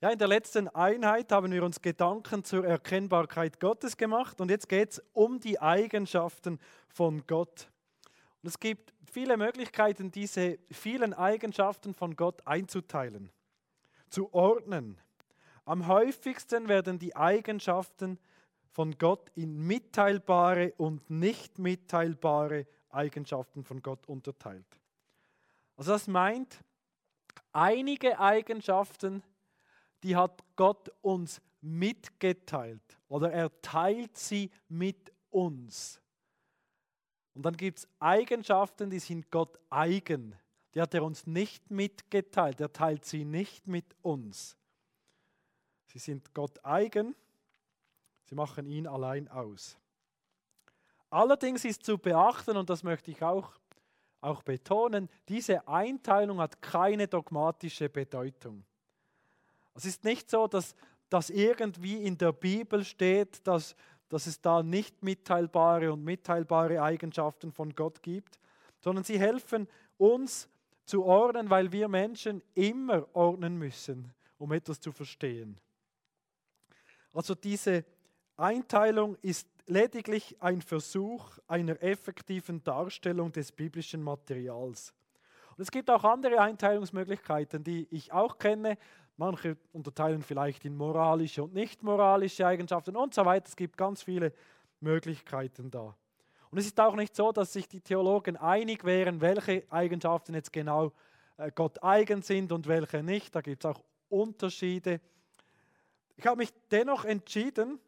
Ja, in der letzten Einheit haben wir uns Gedanken zur Erkennbarkeit Gottes gemacht und jetzt geht es um die Eigenschaften von Gott. Und es gibt viele Möglichkeiten, diese vielen Eigenschaften von Gott einzuteilen, zu ordnen. Am häufigsten werden die Eigenschaften von Gott in mitteilbare und nicht mitteilbare Eigenschaften von Gott unterteilt. Also das meint, einige Eigenschaften, die hat Gott uns mitgeteilt oder er teilt sie mit uns. Und dann gibt es Eigenschaften, die sind Gott eigen. Die hat er uns nicht mitgeteilt, er teilt sie nicht mit uns. Sie sind Gott eigen, sie machen ihn allein aus. Allerdings ist zu beachten, und das möchte ich auch, auch betonen, diese Einteilung hat keine dogmatische Bedeutung. Es ist nicht so, dass, dass irgendwie in der Bibel steht, dass, dass es da nicht mitteilbare und mitteilbare Eigenschaften von Gott gibt, sondern sie helfen uns zu ordnen, weil wir Menschen immer ordnen müssen, um etwas zu verstehen. Also diese Einteilung ist lediglich ein Versuch einer effektiven Darstellung des biblischen Materials. Und es gibt auch andere Einteilungsmöglichkeiten, die ich auch kenne, Manche unterteilen vielleicht in moralische und nicht moralische Eigenschaften und so weiter. Es gibt ganz viele Möglichkeiten da. Und es ist auch nicht so, dass sich die Theologen einig wären, welche Eigenschaften jetzt genau äh, Gott eigen sind und welche nicht. Da gibt es auch Unterschiede. Ich habe mich dennoch entschieden,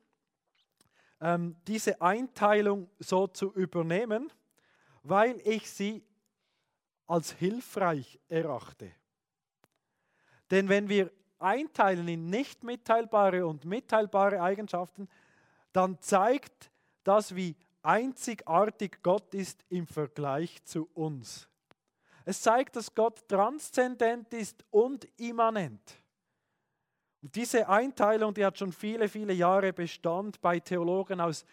ähm, diese Einteilung so zu übernehmen, weil ich sie als hilfreich erachte. Denn wenn wir einteilen in nicht mitteilbare und mitteilbare Eigenschaften, dann zeigt das, wie einzigartig Gott ist im Vergleich zu uns. Es zeigt, dass Gott transzendent ist und immanent. Und diese Einteilung, die hat schon viele, viele Jahre Bestand bei Theologen aus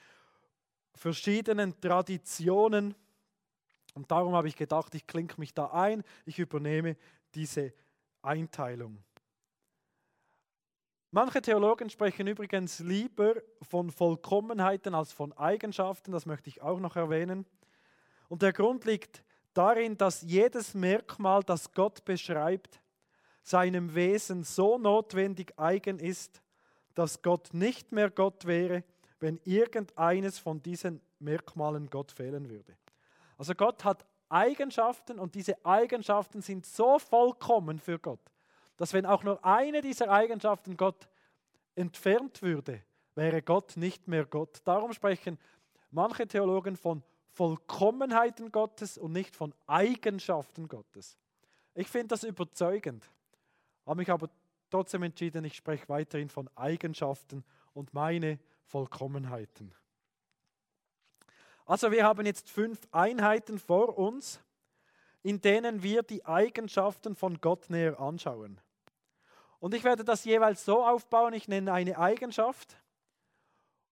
verschiedenen Traditionen. Und darum habe ich gedacht, ich klinke mich da ein, ich übernehme diese Einteilung. Manche Theologen sprechen übrigens lieber von Vollkommenheiten als von Eigenschaften, das möchte ich auch noch erwähnen. Und der Grund liegt darin, dass jedes Merkmal, das Gott beschreibt, seinem Wesen so notwendig eigen ist, dass Gott nicht mehr Gott wäre, wenn irgendeines von diesen Merkmalen Gott fehlen würde. Also Gott hat Eigenschaften und diese Eigenschaften sind so vollkommen für Gott, dass wenn auch nur eine dieser Eigenschaften Gott entfernt würde, wäre Gott nicht mehr Gott. Darum sprechen manche Theologen von Vollkommenheiten Gottes und nicht von Eigenschaften Gottes. Ich finde das überzeugend, habe mich aber trotzdem entschieden, ich spreche weiterhin von Eigenschaften und meine Vollkommenheiten. Also wir haben jetzt fünf Einheiten vor uns, in denen wir die Eigenschaften von Gott näher anschauen. Und ich werde das jeweils so aufbauen, ich nenne eine Eigenschaft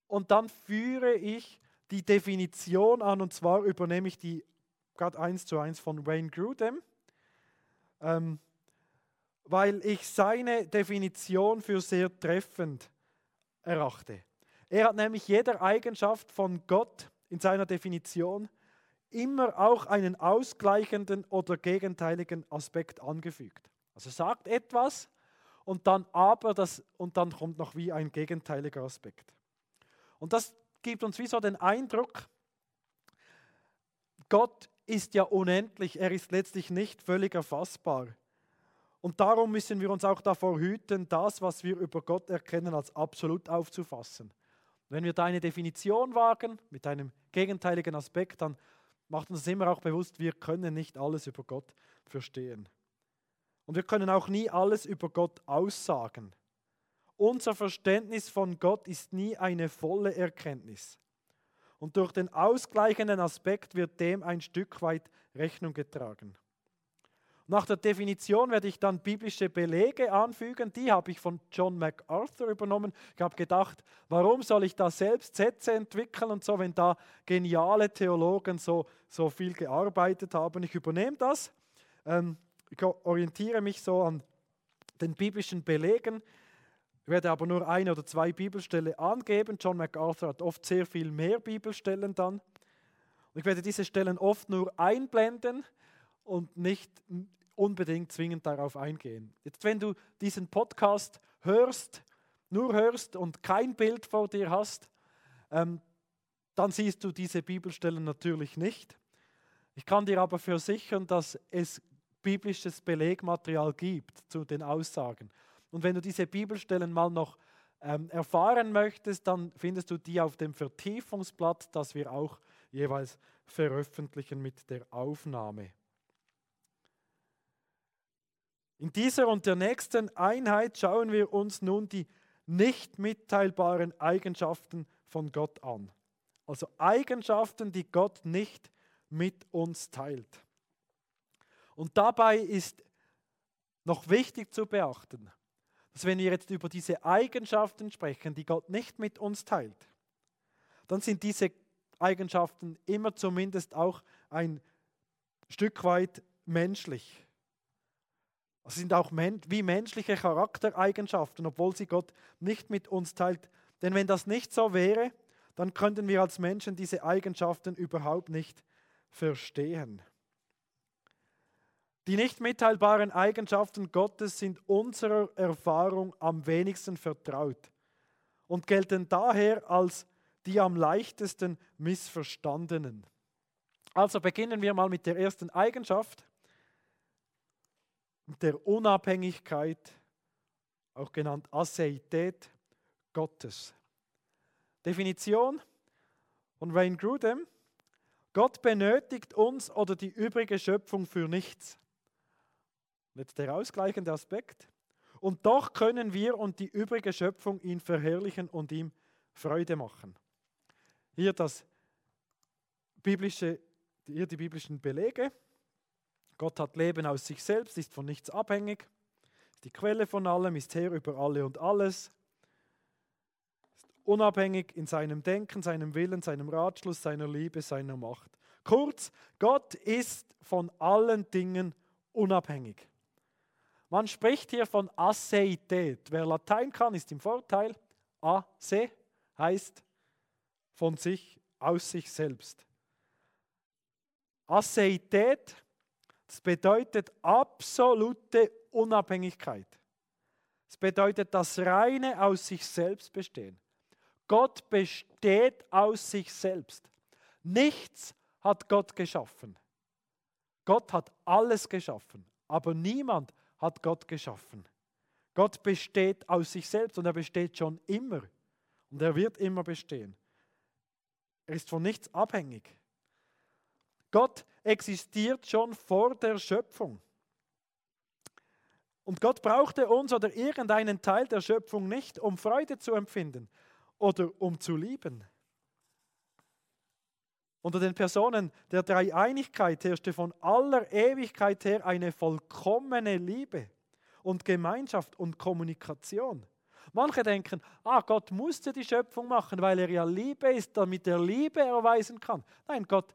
und dann führe ich die Definition an und zwar übernehme ich die gerade eins zu eins von Wayne Grudem, ähm, weil ich seine Definition für sehr treffend erachte. Er hat nämlich jeder Eigenschaft von Gott in seiner Definition immer auch einen ausgleichenden oder gegenteiligen Aspekt angefügt. Also sagt etwas und dann aber das und dann kommt noch wie ein gegenteiliger Aspekt. Und das gibt uns wie so den Eindruck, Gott ist ja unendlich, er ist letztlich nicht völlig erfassbar. Und darum müssen wir uns auch davor hüten, das, was wir über Gott erkennen, als absolut aufzufassen. Wenn wir da eine Definition wagen mit einem gegenteiligen Aspekt, dann macht uns immer auch bewusst, wir können nicht alles über Gott verstehen. Und wir können auch nie alles über Gott aussagen. Unser Verständnis von Gott ist nie eine volle Erkenntnis. Und durch den ausgleichenden Aspekt wird dem ein Stück weit Rechnung getragen. Nach der Definition werde ich dann biblische Belege anfügen. Die habe ich von John MacArthur übernommen. Ich habe gedacht, warum soll ich da selbst Sätze entwickeln und so, wenn da geniale Theologen so, so viel gearbeitet haben. Ich übernehme das. Ähm, ich orientiere mich so an den biblischen Belegen. Ich werde aber nur eine oder zwei Bibelstellen angeben. John MacArthur hat oft sehr viel mehr Bibelstellen dann. Und ich werde diese Stellen oft nur einblenden und nicht unbedingt zwingend darauf eingehen. Jetzt, wenn du diesen Podcast hörst, nur hörst und kein Bild vor dir hast, ähm, dann siehst du diese Bibelstellen natürlich nicht. Ich kann dir aber versichern, dass es biblisches Belegmaterial gibt zu den Aussagen. Und wenn du diese Bibelstellen mal noch ähm, erfahren möchtest, dann findest du die auf dem Vertiefungsblatt, das wir auch jeweils veröffentlichen mit der Aufnahme. In dieser und der nächsten Einheit schauen wir uns nun die nicht mitteilbaren Eigenschaften von Gott an. Also Eigenschaften, die Gott nicht mit uns teilt. Und dabei ist noch wichtig zu beachten, dass wenn wir jetzt über diese Eigenschaften sprechen, die Gott nicht mit uns teilt, dann sind diese Eigenschaften immer zumindest auch ein Stück weit menschlich. Es sind auch wie menschliche Charaktereigenschaften, obwohl sie Gott nicht mit uns teilt. Denn wenn das nicht so wäre, dann könnten wir als Menschen diese Eigenschaften überhaupt nicht verstehen. Die nicht mitteilbaren Eigenschaften Gottes sind unserer Erfahrung am wenigsten vertraut und gelten daher als die am leichtesten missverstandenen. Also beginnen wir mal mit der ersten Eigenschaft der Unabhängigkeit, auch genannt Aseität Gottes. Definition von Wayne Grudem. Gott benötigt uns oder die übrige Schöpfung für nichts. Jetzt der ausgleichende Aspekt. Und doch können wir und die übrige Schöpfung ihn verherrlichen und ihm Freude machen. Hier das biblische, hier die biblischen Belege. Gott hat Leben aus sich selbst, ist von nichts abhängig, ist die Quelle von allem, ist Herr über alle und alles, ist unabhängig in seinem Denken, seinem Willen, seinem Ratschluss, seiner Liebe, seiner Macht. Kurz, Gott ist von allen Dingen unabhängig. Man spricht hier von Aseität. Wer Latein kann, ist im Vorteil. Ase heißt von sich, aus sich selbst. Aseität das bedeutet absolute Unabhängigkeit. Es bedeutet das reine aus sich selbst bestehen. Gott besteht aus sich selbst. Nichts hat Gott geschaffen. Gott hat alles geschaffen, aber niemand hat Gott geschaffen. Gott besteht aus sich selbst und er besteht schon immer und er wird immer bestehen. Er ist von nichts abhängig. Gott existiert schon vor der Schöpfung. Und Gott brauchte uns oder irgendeinen Teil der Schöpfung nicht, um Freude zu empfinden oder um zu lieben. Unter den Personen der Dreieinigkeit herrschte von aller Ewigkeit her eine vollkommene Liebe und Gemeinschaft und Kommunikation. Manche denken, ah, Gott musste die Schöpfung machen, weil er ja Liebe ist, damit er Liebe erweisen kann. Nein, Gott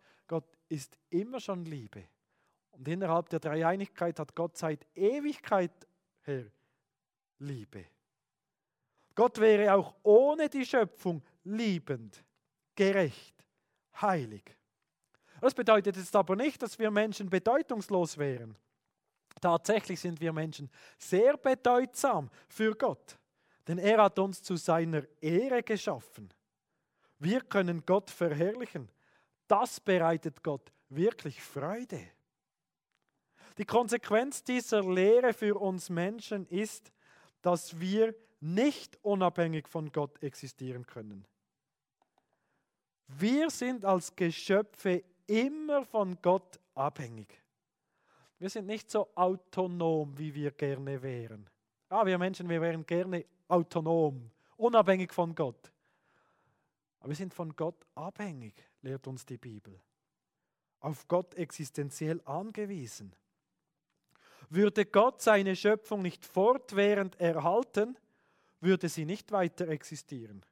ist immer schon Liebe. Und innerhalb der Dreieinigkeit hat Gott seit Ewigkeit her Liebe. Gott wäre auch ohne die Schöpfung liebend, gerecht, heilig. Das bedeutet jetzt aber nicht, dass wir Menschen bedeutungslos wären. Tatsächlich sind wir Menschen sehr bedeutsam für Gott, denn er hat uns zu seiner Ehre geschaffen. Wir können Gott verherrlichen das bereitet Gott wirklich Freude. Die Konsequenz dieser Lehre für uns Menschen ist, dass wir nicht unabhängig von Gott existieren können. Wir sind als Geschöpfe immer von Gott abhängig. Wir sind nicht so autonom, wie wir gerne wären. Ah, wir Menschen, wir wären gerne autonom, unabhängig von Gott. Aber wir sind von Gott abhängig lehrt uns die Bibel. Auf Gott existenziell angewiesen. Würde Gott seine Schöpfung nicht fortwährend erhalten, würde sie nicht weiter existieren.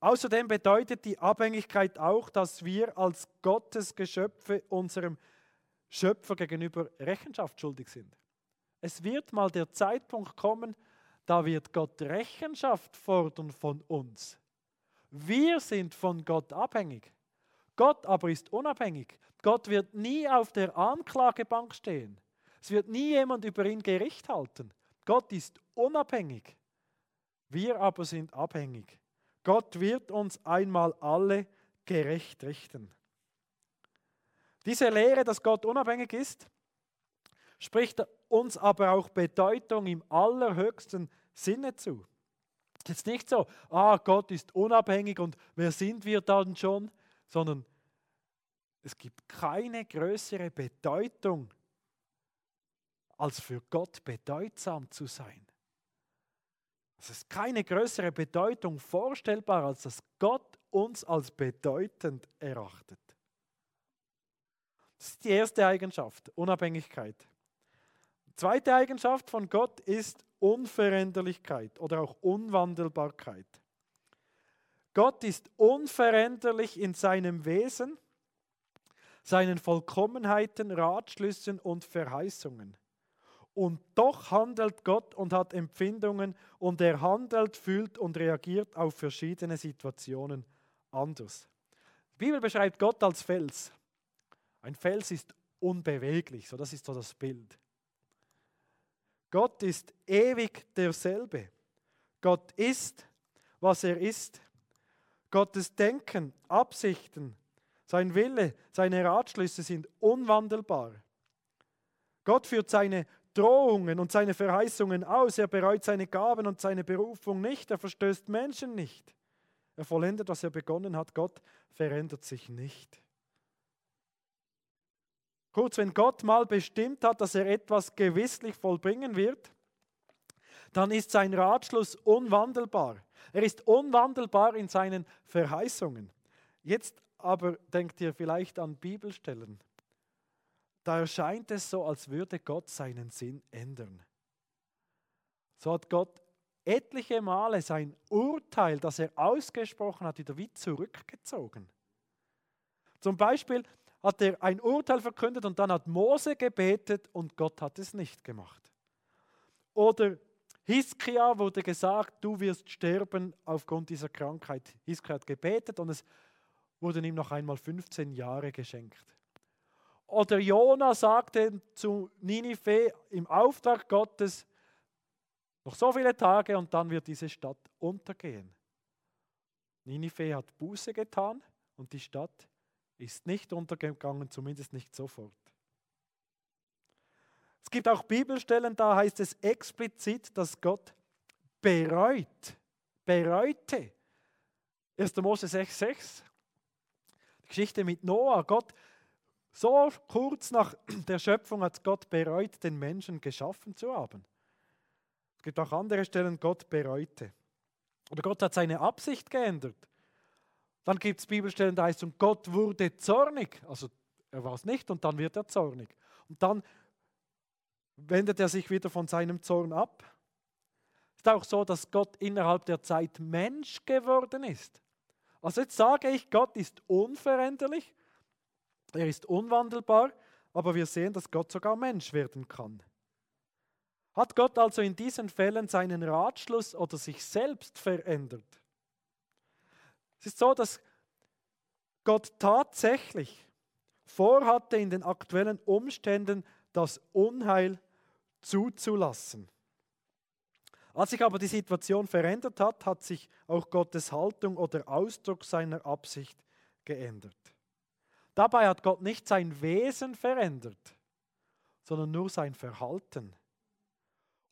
Außerdem bedeutet die Abhängigkeit auch, dass wir als Gottes Geschöpfe unserem Schöpfer gegenüber Rechenschaft schuldig sind. Es wird mal der Zeitpunkt kommen, da wird Gott Rechenschaft fordern von uns. Wir sind von Gott abhängig. Gott aber ist unabhängig. Gott wird nie auf der Anklagebank stehen. Es wird nie jemand über ihn Gericht halten. Gott ist unabhängig. Wir aber sind abhängig. Gott wird uns einmal alle gerecht richten. Diese Lehre, dass Gott unabhängig ist, spricht uns aber auch Bedeutung im allerhöchsten Sinne zu. Es ist nicht so, ah, Gott ist unabhängig und wer sind wir dann schon, sondern es gibt keine größere Bedeutung, als für Gott bedeutsam zu sein. Es ist keine größere Bedeutung vorstellbar, als dass Gott uns als bedeutend erachtet. Das ist die erste Eigenschaft, Unabhängigkeit. Zweite Eigenschaft von Gott ist Unveränderlichkeit oder auch Unwandelbarkeit. Gott ist unveränderlich in seinem Wesen, seinen Vollkommenheiten, Ratschlüssen und Verheißungen. Und doch handelt Gott und hat Empfindungen und er handelt, fühlt und reagiert auf verschiedene Situationen anders. Die Bibel beschreibt Gott als Fels. Ein Fels ist unbeweglich, so das ist so das Bild. Gott ist ewig derselbe. Gott ist, was er ist. Gottes Denken, Absichten, sein Wille, seine Ratschlüsse sind unwandelbar. Gott führt seine Drohungen und seine Verheißungen aus. Er bereut seine Gaben und seine Berufung nicht. Er verstößt Menschen nicht. Er vollendet, was er begonnen hat. Gott verändert sich nicht. Kurz, wenn Gott mal bestimmt hat, dass er etwas gewisslich vollbringen wird, dann ist sein Ratschluss unwandelbar. Er ist unwandelbar in seinen Verheißungen. Jetzt aber denkt ihr vielleicht an Bibelstellen da erscheint es so, als würde Gott seinen Sinn ändern. So hat Gott etliche Male sein Urteil, das er ausgesprochen hat, wieder wie zurückgezogen. Zum Beispiel hat er ein Urteil verkündet und dann hat Mose gebetet und Gott hat es nicht gemacht. Oder Hiskia wurde gesagt, du wirst sterben aufgrund dieser Krankheit. Hiskia hat gebetet und es wurden ihm noch einmal 15 Jahre geschenkt. Oder Jona sagte zu Ninive im Auftrag Gottes, noch so viele Tage und dann wird diese Stadt untergehen. Ninive hat Buße getan und die Stadt ist nicht untergegangen, zumindest nicht sofort. Es gibt auch Bibelstellen, da heißt es explizit, dass Gott bereut, bereute. 1. Mose 6,6. Die Geschichte mit Noah. Gott so kurz nach der Schöpfung hat Gott bereut, den Menschen geschaffen zu haben. Es gibt auch andere Stellen, Gott bereute. Oder Gott hat seine Absicht geändert. Dann gibt es Bibelstellen, da heißt es, und Gott wurde zornig. Also er war es nicht und dann wird er zornig. Und dann wendet er sich wieder von seinem Zorn ab. Es ist auch so, dass Gott innerhalb der Zeit Mensch geworden ist. Also jetzt sage ich, Gott ist unveränderlich er ist unwandelbar, aber wir sehen, dass Gott sogar Mensch werden kann. Hat Gott also in diesen Fällen seinen Ratschluss oder sich selbst verändert? Es ist so, dass Gott tatsächlich vorhatte, in den aktuellen Umständen das Unheil zuzulassen. Als sich aber die Situation verändert hat, hat sich auch Gottes Haltung oder Ausdruck seiner Absicht geändert. Dabei hat Gott nicht sein Wesen verändert, sondern nur sein Verhalten.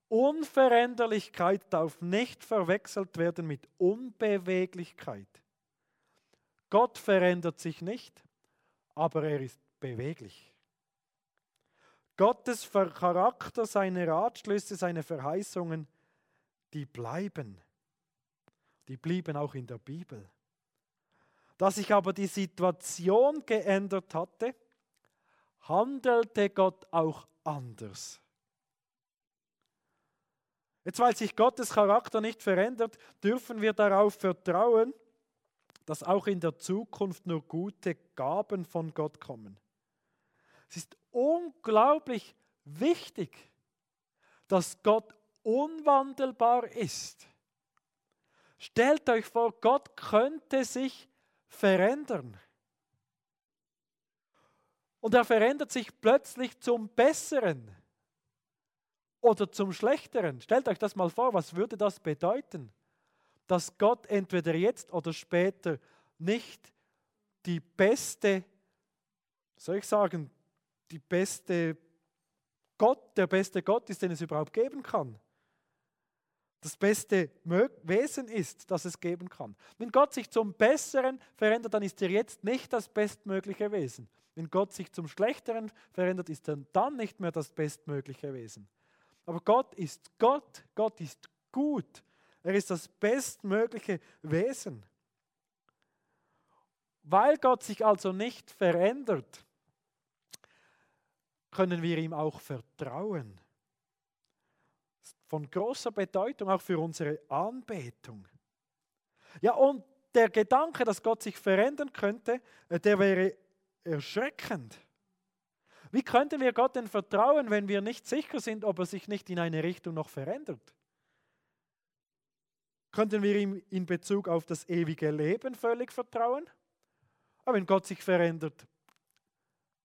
Unveränderlichkeit darf nicht verwechselt werden mit Unbeweglichkeit. Gott verändert sich nicht, aber er ist beweglich. Gottes Charakter, seine Ratschlüsse, seine Verheißungen, die bleiben. Die blieben auch in der Bibel. Da sich aber die Situation geändert hatte, handelte Gott auch anders. Jetzt, weil sich Gottes Charakter nicht verändert, dürfen wir darauf vertrauen, dass auch in der Zukunft nur gute Gaben von Gott kommen. Es ist unglaublich wichtig, dass Gott unwandelbar ist. Stellt euch vor, Gott könnte sich verändern. Und er verändert sich plötzlich zum Besseren oder zum Schlechteren. Stellt euch das mal vor, was würde das bedeuten? Dass Gott entweder jetzt oder später nicht die beste, soll ich sagen, die beste Gott, der beste Gott ist, den es überhaupt geben kann. Das beste Wesen ist, das es geben kann. Wenn Gott sich zum Besseren verändert, dann ist er jetzt nicht das bestmögliche Wesen. Wenn Gott sich zum Schlechteren verändert, ist er dann nicht mehr das bestmögliche Wesen. Aber Gott ist Gott, Gott ist gut. Er ist das bestmögliche Wesen. Weil Gott sich also nicht verändert, können wir ihm auch vertrauen. Von großer Bedeutung auch für unsere Anbetung. Ja, und der Gedanke, dass Gott sich verändern könnte, äh, der wäre erschreckend. Wie könnten wir Gott denn vertrauen, wenn wir nicht sicher sind, ob er sich nicht in eine Richtung noch verändert? Könnten wir ihm in Bezug auf das ewige Leben völlig vertrauen? Aber wenn Gott sich verändert,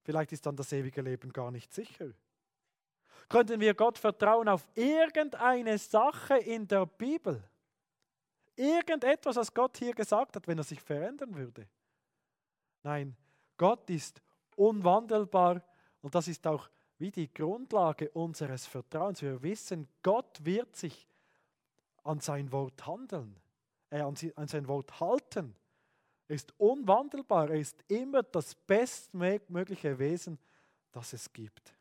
vielleicht ist dann das ewige Leben gar nicht sicher. Könnten wir Gott vertrauen auf irgendeine Sache in der Bibel? Irgendetwas, was Gott hier gesagt hat, wenn er sich verändern würde? Nein, Gott ist unwandelbar und das ist auch wie die Grundlage unseres Vertrauens. Wir wissen, Gott wird sich an sein Wort handeln, äh, an sein Wort halten. Er ist unwandelbar, er ist immer das bestmögliche Wesen, das es gibt.